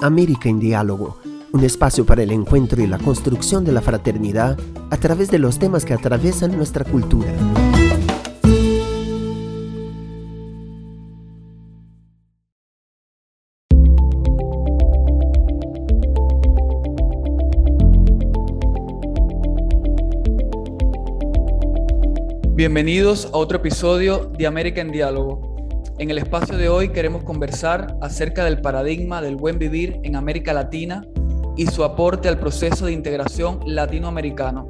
América en Diálogo, un espacio para el encuentro y la construcción de la fraternidad a través de los temas que atraviesan nuestra cultura. Bienvenidos a otro episodio de América en Diálogo. En el espacio de hoy queremos conversar acerca del paradigma del buen vivir en América Latina y su aporte al proceso de integración latinoamericano.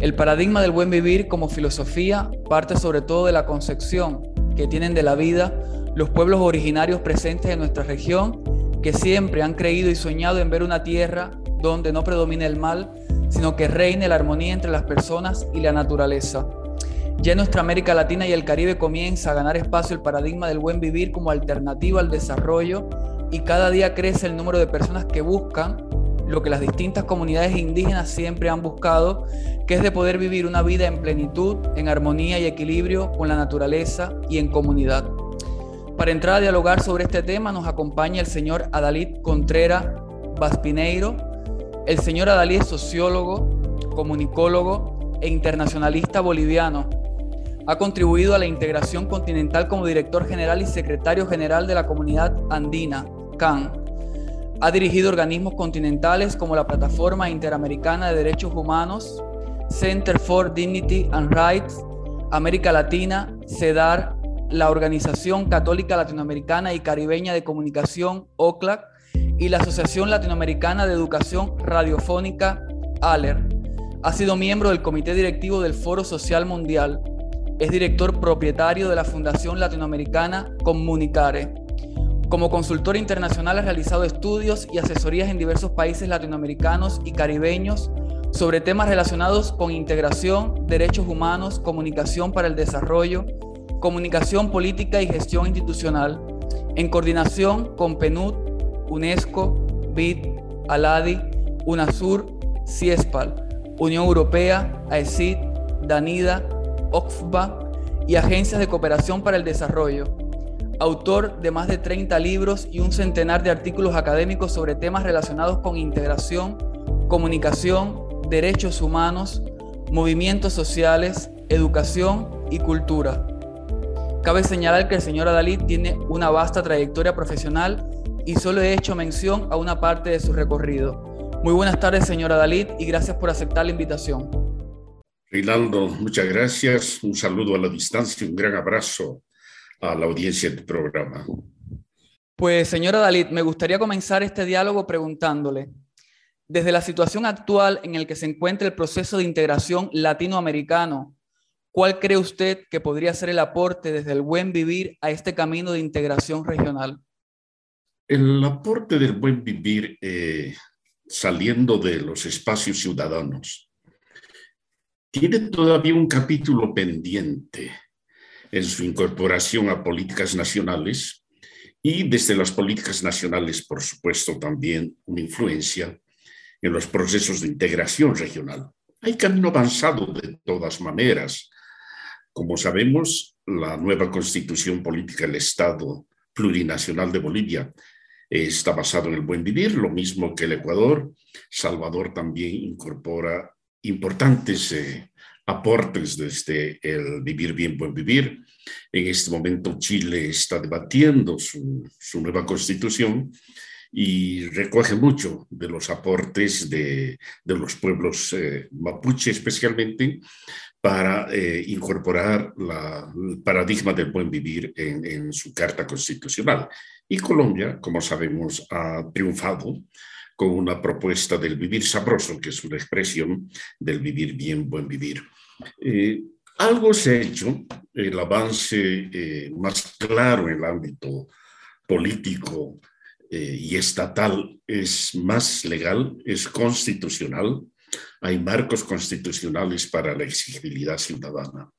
El paradigma del buen vivir como filosofía parte sobre todo de la concepción que tienen de la vida los pueblos originarios presentes en nuestra región que siempre han creído y soñado en ver una tierra donde no predomine el mal, sino que reine la armonía entre las personas y la naturaleza. Ya en nuestra América Latina y el Caribe comienza a ganar espacio el paradigma del buen vivir como alternativa al desarrollo y cada día crece el número de personas que buscan lo que las distintas comunidades indígenas siempre han buscado, que es de poder vivir una vida en plenitud, en armonía y equilibrio con la naturaleza y en comunidad. Para entrar a dialogar sobre este tema nos acompaña el señor Adalid Contreras Baspineiro. El señor Adalid es sociólogo, comunicólogo e internacionalista boliviano ha contribuido a la integración continental como director general y secretario general de la Comunidad Andina, CAN. Ha dirigido organismos continentales como la Plataforma Interamericana de Derechos Humanos, Center for Dignity and Rights, América Latina, CEDAR, la Organización Católica Latinoamericana y Caribeña de Comunicación, OCLAC, y la Asociación Latinoamericana de Educación Radiofónica, ALER. Ha sido miembro del Comité Directivo del Foro Social Mundial, es director propietario de la Fundación Latinoamericana Comunicare. Como consultor internacional ha realizado estudios y asesorías en diversos países latinoamericanos y caribeños sobre temas relacionados con integración, derechos humanos, comunicación para el desarrollo, comunicación política y gestión institucional, en coordinación con PNUD, UNESCO, BID, ALADI, UNASUR, CIESPAL, Unión Europea, AECID, DANIDA, OXFA y agencias de cooperación para el desarrollo. Autor de más de 30 libros y un centenar de artículos académicos sobre temas relacionados con integración, comunicación, derechos humanos, movimientos sociales, educación y cultura. Cabe señalar que el señor Adalid tiene una vasta trayectoria profesional y solo he hecho mención a una parte de su recorrido. Muy buenas tardes, señor Adalid, y gracias por aceptar la invitación. Reinaldo, muchas gracias. Un saludo a la distancia, un gran abrazo a la audiencia del programa. Pues, señora Dalit, me gustaría comenzar este diálogo preguntándole, desde la situación actual en la que se encuentra el proceso de integración latinoamericano, ¿cuál cree usted que podría ser el aporte desde el buen vivir a este camino de integración regional? El aporte del buen vivir eh, saliendo de los espacios ciudadanos tiene todavía un capítulo pendiente en su incorporación a políticas nacionales y desde las políticas nacionales, por supuesto, también una influencia en los procesos de integración regional. Hay camino avanzado de todas maneras. Como sabemos, la nueva constitución política del Estado plurinacional de Bolivia está basado en el buen vivir, lo mismo que el Ecuador. Salvador también incorpora importantes eh, aportes desde el vivir bien, buen vivir. En este momento Chile está debatiendo su, nueva constitución y recoge mucho de los aportes de, los pueblos eh, mapuche especialmente para eh, incorporar el paradigma del buen vivir en, en, su carta constitucional. Y Colombia, como sabemos, ha triunfado con una propuesta del vivir sabroso, que es una expresión del vivir bien, buen vivir. Eh, algo se ha hecho, el avance eh, más claro en el ámbito político eh, y estatal es más legal, es constitucional, hay marcos constitucionales para la exigibilidad ciudadana.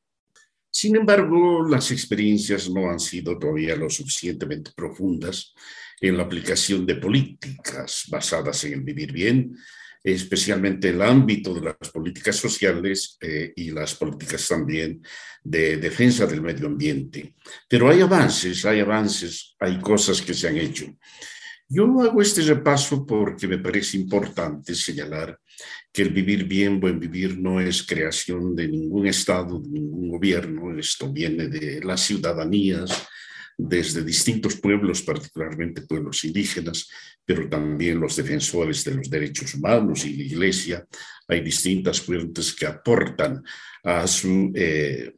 Sin embargo, las experiencias no han sido todavía lo suficientemente profundas en la aplicación de políticas basadas en el vivir bien, especialmente el ámbito de las políticas sociales eh, y las políticas también de defensa del medio ambiente. Pero hay avances, hay avances, hay cosas que se han hecho. Yo hago este repaso porque me parece importante señalar que el vivir bien, buen vivir, no es creación de ningún Estado, de ningún gobierno, esto viene de las ciudadanías, desde distintos pueblos, particularmente pueblos indígenas, pero también los defensores de los derechos humanos y la Iglesia. Hay distintas fuentes que aportan a su... Eh,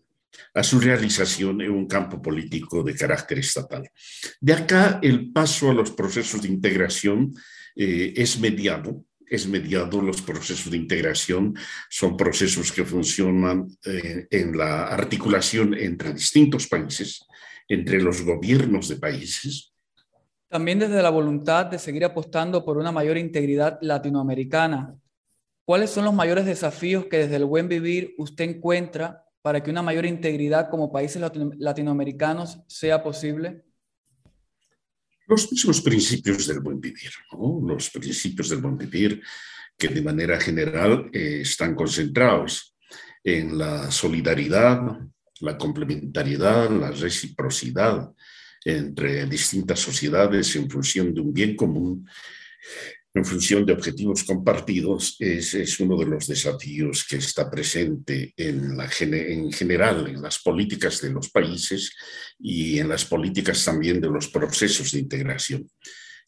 a su realización en un campo político de carácter estatal. De acá el paso a los procesos de integración eh, es mediado, es mediado los procesos de integración, son procesos que funcionan eh, en la articulación entre distintos países, entre los gobiernos de países. También desde la voluntad de seguir apostando por una mayor integridad latinoamericana. ¿Cuáles son los mayores desafíos que desde el buen vivir usted encuentra para que una mayor integridad como países latinoamericanos sea posible? Los mismos principios del buen vivir, los principios del buen vivir que de manera general eh, están concentrados en la solidaridad, la complementariedad, la reciprocidad entre distintas sociedades en función de un bien común en función de objetivos compartidos es, uno de los desafíos que está presente en, general en las políticas de los países y en las políticas también de los procesos de integración.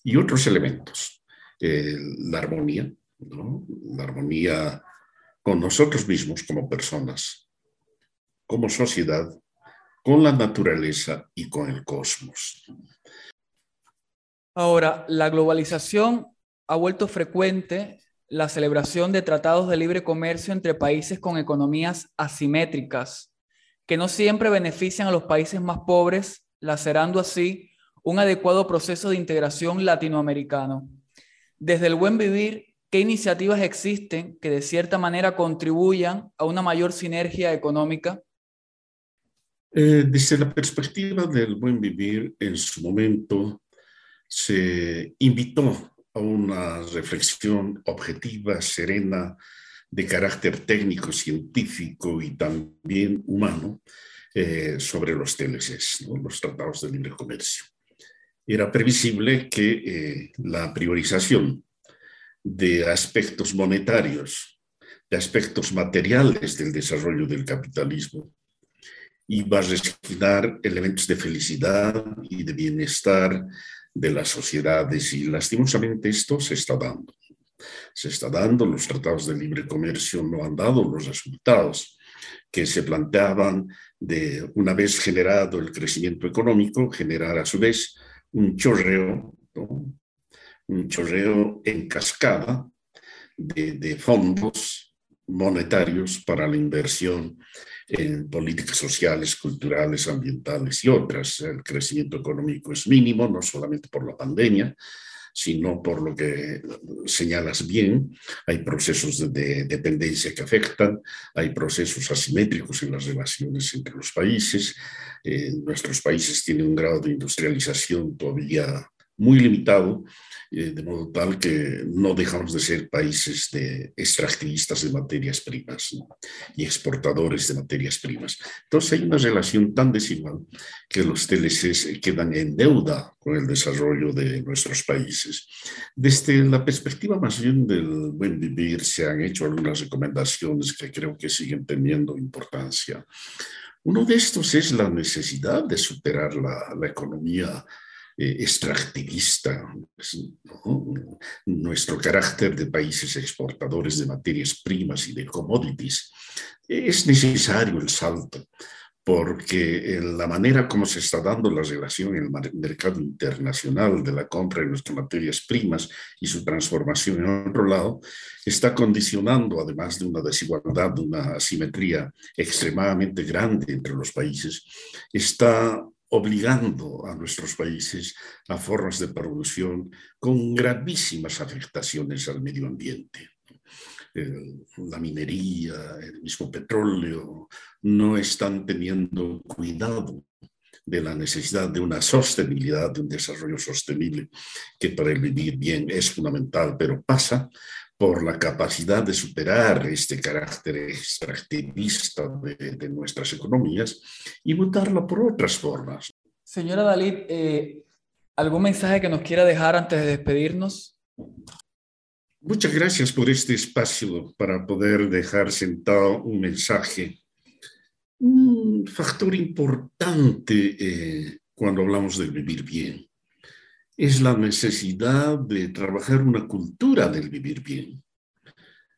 Y otros elementos, eh, la armonía, la armonía con nosotros mismos como personas, como sociedad, con la naturaleza y con el cosmos. Ahora, la globalización ha vuelto frecuente la celebración de tratados de libre comercio entre países con economías asimétricas, que no siempre benefician a los países más pobres, lacerando así un adecuado proceso de integración latinoamericano. Desde el buen vivir, ¿qué iniciativas existen que de cierta manera contribuyan a una mayor sinergia económica? Eh, desde la perspectiva del buen vivir, en su momento se invitó una reflexión objetiva, serena, de carácter técnico, científico y también humano eh, sobre los TLCs, los tratados de libre comercio. Era previsible que eh, la priorización de aspectos monetarios, de aspectos materiales del desarrollo del capitalismo, iba a resignar elementos de felicidad y de bienestar de las sociedades y lastimosamente esto se está dando. Se está dando, los tratados de libre comercio no han dado los resultados que se planteaban de una vez generado el crecimiento económico, generar a su vez un chorreo, un chorreo en cascada de, de fondos monetarios para la inversión en políticas sociales, culturales, ambientales y otras. El crecimiento económico es mínimo, no solamente por la pandemia, sino por lo que señalas bien, hay procesos de, dependencia que afectan, hay procesos asimétricos en las relaciones entre los países. Eh, nuestros países tienen un grado de industrialización todavía muy limitado, eh, de modo tal que no dejamos de ser países de extractivistas de materias primas y exportadores de materias primas. Entonces hay una relación tan desigual que los TLCs quedan en deuda con el desarrollo de nuestros países. Desde la perspectiva más bien del buen vivir se han hecho algunas recomendaciones que creo que siguen teniendo importancia. Uno de estos es la necesidad de superar la, la economía eh, extractivista, nuestro carácter de países exportadores de materias primas y de commodities, es necesario el salto, porque en la manera como se está dando la relación en el mercado internacional de la compra de nuestras materias primas y su transformación en otro lado, está condicionando, además de una desigualdad, de una asimetría extremadamente grande entre los países, está obligando a nuestros países a formas de producción con gravísimas afectaciones al medio ambiente. la minería, el mismo petróleo, no están teniendo cuidado de la necesidad de una sostenibilidad, de un desarrollo sostenible, que para el vivir bien es fundamental, pero pasa por la capacidad de superar este carácter extractivista de, nuestras economías y mutarla por otras formas. Señora Dalit, eh, ¿Algún mensaje que nos quiera dejar antes de despedirnos? Muchas gracias por este espacio para poder dejar sentado un mensaje. Un factor importante eh, cuando hablamos de vivir bien es la necesidad de trabajar una cultura del vivir bien.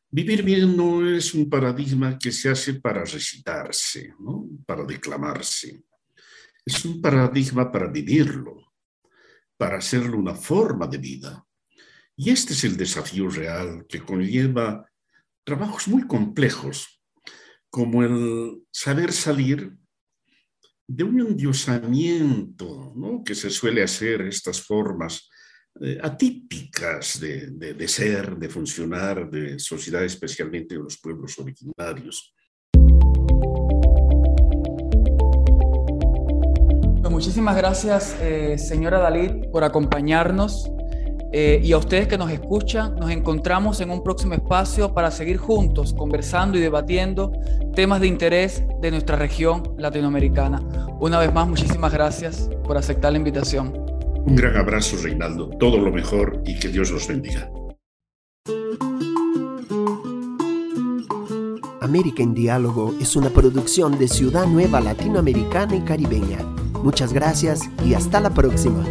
Vivir bien no es un paradigma que se hace para recitarse, ¿no? para declamarse. Es un paradigma para vivirlo, para hacerlo una forma de vida. Y este es el desafío real que conlleva trabajos muy complejos, como el saber salir de un endiosamiento ¿no? que se suele hacer estas formas eh, atípicas de, de, ser, de funcionar, de sociedad, especialmente de los pueblos originarios. Muchísimas gracias, eh, señora Dalit, por acompañarnos. Eh, y a ustedes que nos escuchan, nos encontramos en un próximo espacio para seguir juntos conversando y debatiendo temas de interés de nuestra región latinoamericana. Una vez más, muchísimas gracias por aceptar la invitación. Un gran abrazo, Reinaldo. Todo lo mejor y que Dios los bendiga. América en Diálogo es una producción de Ciudad Nueva Latinoamericana y Caribeña. Muchas gracias y hasta la próxima.